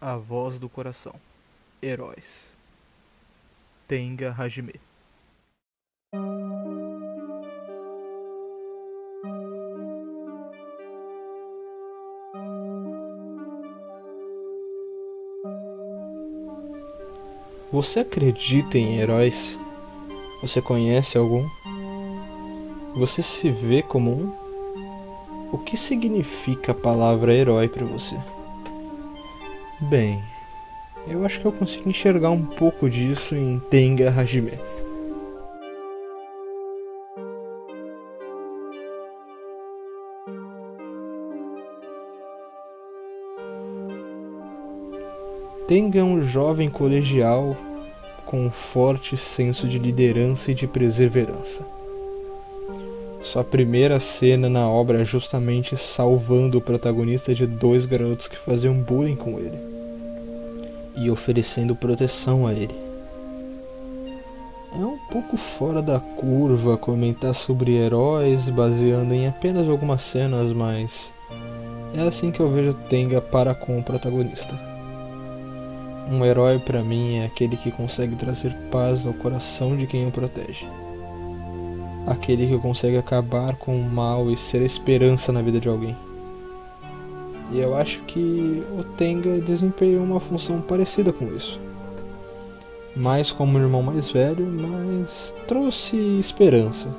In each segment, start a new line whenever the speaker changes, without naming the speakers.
A voz do coração. Heróis. Tenga Hajime.
Você acredita em heróis? Você conhece algum? Você se vê como um? O que significa a palavra herói para você? Bem, eu acho que eu consigo enxergar um pouco disso em Tenga Hajime. Tenga é um jovem colegial com um forte senso de liderança e de perseverança. Sua primeira cena na obra é justamente salvando o protagonista de dois garotos que faziam bullying com ele e oferecendo proteção a ele. É um pouco fora da curva comentar sobre heróis baseando em apenas algumas cenas, mas é assim que eu vejo Tenga para com o protagonista. Um herói para mim é aquele que consegue trazer paz ao coração de quem o protege. Aquele que consegue acabar com o mal e ser esperança na vida de alguém. E eu acho que o Tenga desempenhou uma função parecida com isso. Mais como irmão mais velho, mas trouxe esperança.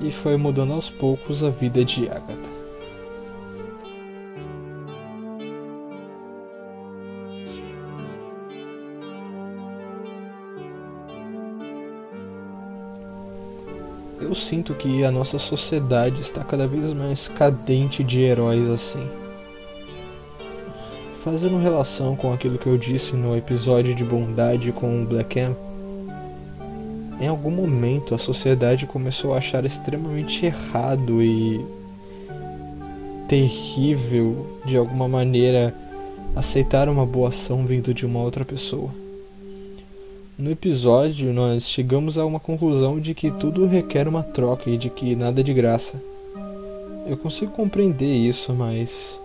E foi mudando aos poucos a vida de Agatha. Eu sinto que a nossa sociedade está cada vez mais cadente de heróis assim. Fazendo relação com aquilo que eu disse no episódio de bondade com o Black M, em algum momento a sociedade começou a achar extremamente errado e terrível de alguma maneira aceitar uma boa ação vindo de uma outra pessoa. No episódio, nós chegamos a uma conclusão de que tudo requer uma troca e de que nada é de graça. Eu consigo compreender isso, mas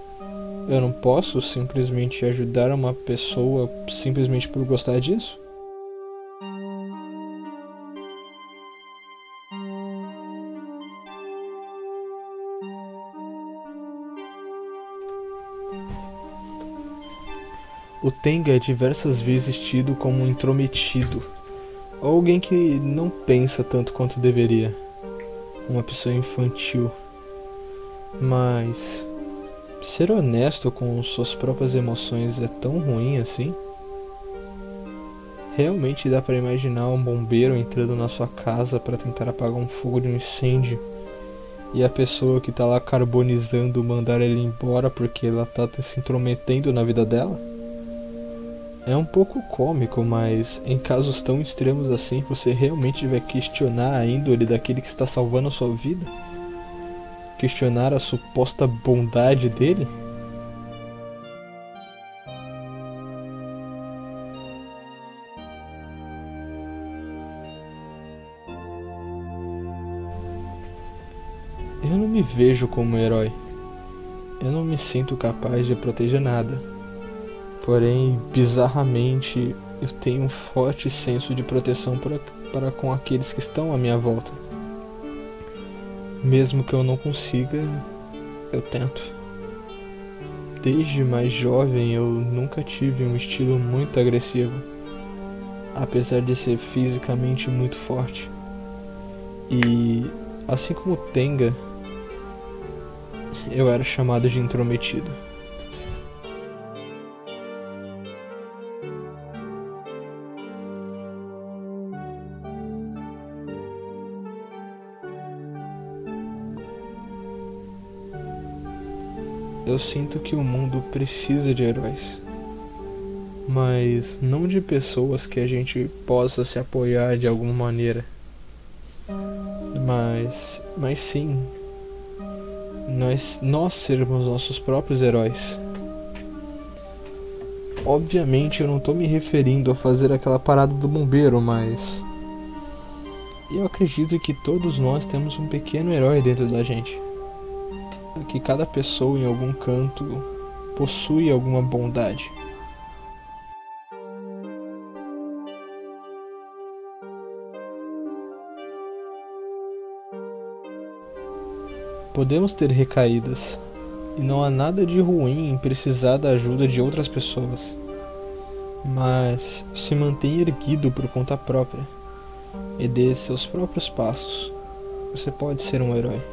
eu não posso simplesmente ajudar uma pessoa simplesmente por gostar disso? O Tenga é diversas vezes tido como um intrometido, ou alguém que não pensa tanto quanto deveria, uma pessoa infantil. Mas ser honesto com suas próprias emoções é tão ruim assim? Realmente dá para imaginar um bombeiro entrando na sua casa para tentar apagar um fogo de um incêndio e a pessoa que tá lá carbonizando mandar ele embora porque ela tá se intrometendo na vida dela? É um pouco cômico, mas em casos tão extremos assim, você realmente vai questionar a índole daquele que está salvando a sua vida? Questionar a suposta bondade dele? Eu não me vejo como herói. Eu não me sinto capaz de proteger nada Porém, bizarramente, eu tenho um forte senso de proteção para, para com aqueles que estão à minha volta. Mesmo que eu não consiga, eu tento. Desde mais jovem eu nunca tive um estilo muito agressivo, apesar de ser fisicamente muito forte. E assim como Tenga, eu era chamado de intrometido. Eu sinto que o mundo precisa de heróis, mas não de pessoas que a gente possa se apoiar de alguma maneira. Mas, mas sim, nós, nós sermos nossos próprios heróis. Obviamente eu não estou me referindo a fazer aquela parada do bombeiro, mas eu acredito que todos nós temos um pequeno herói dentro da gente que cada pessoa em algum canto possui alguma bondade. Podemos ter recaídas, e não há nada de ruim em precisar da ajuda de outras pessoas. Mas se mantém erguido por conta própria e dê seus próprios passos, você pode ser um herói.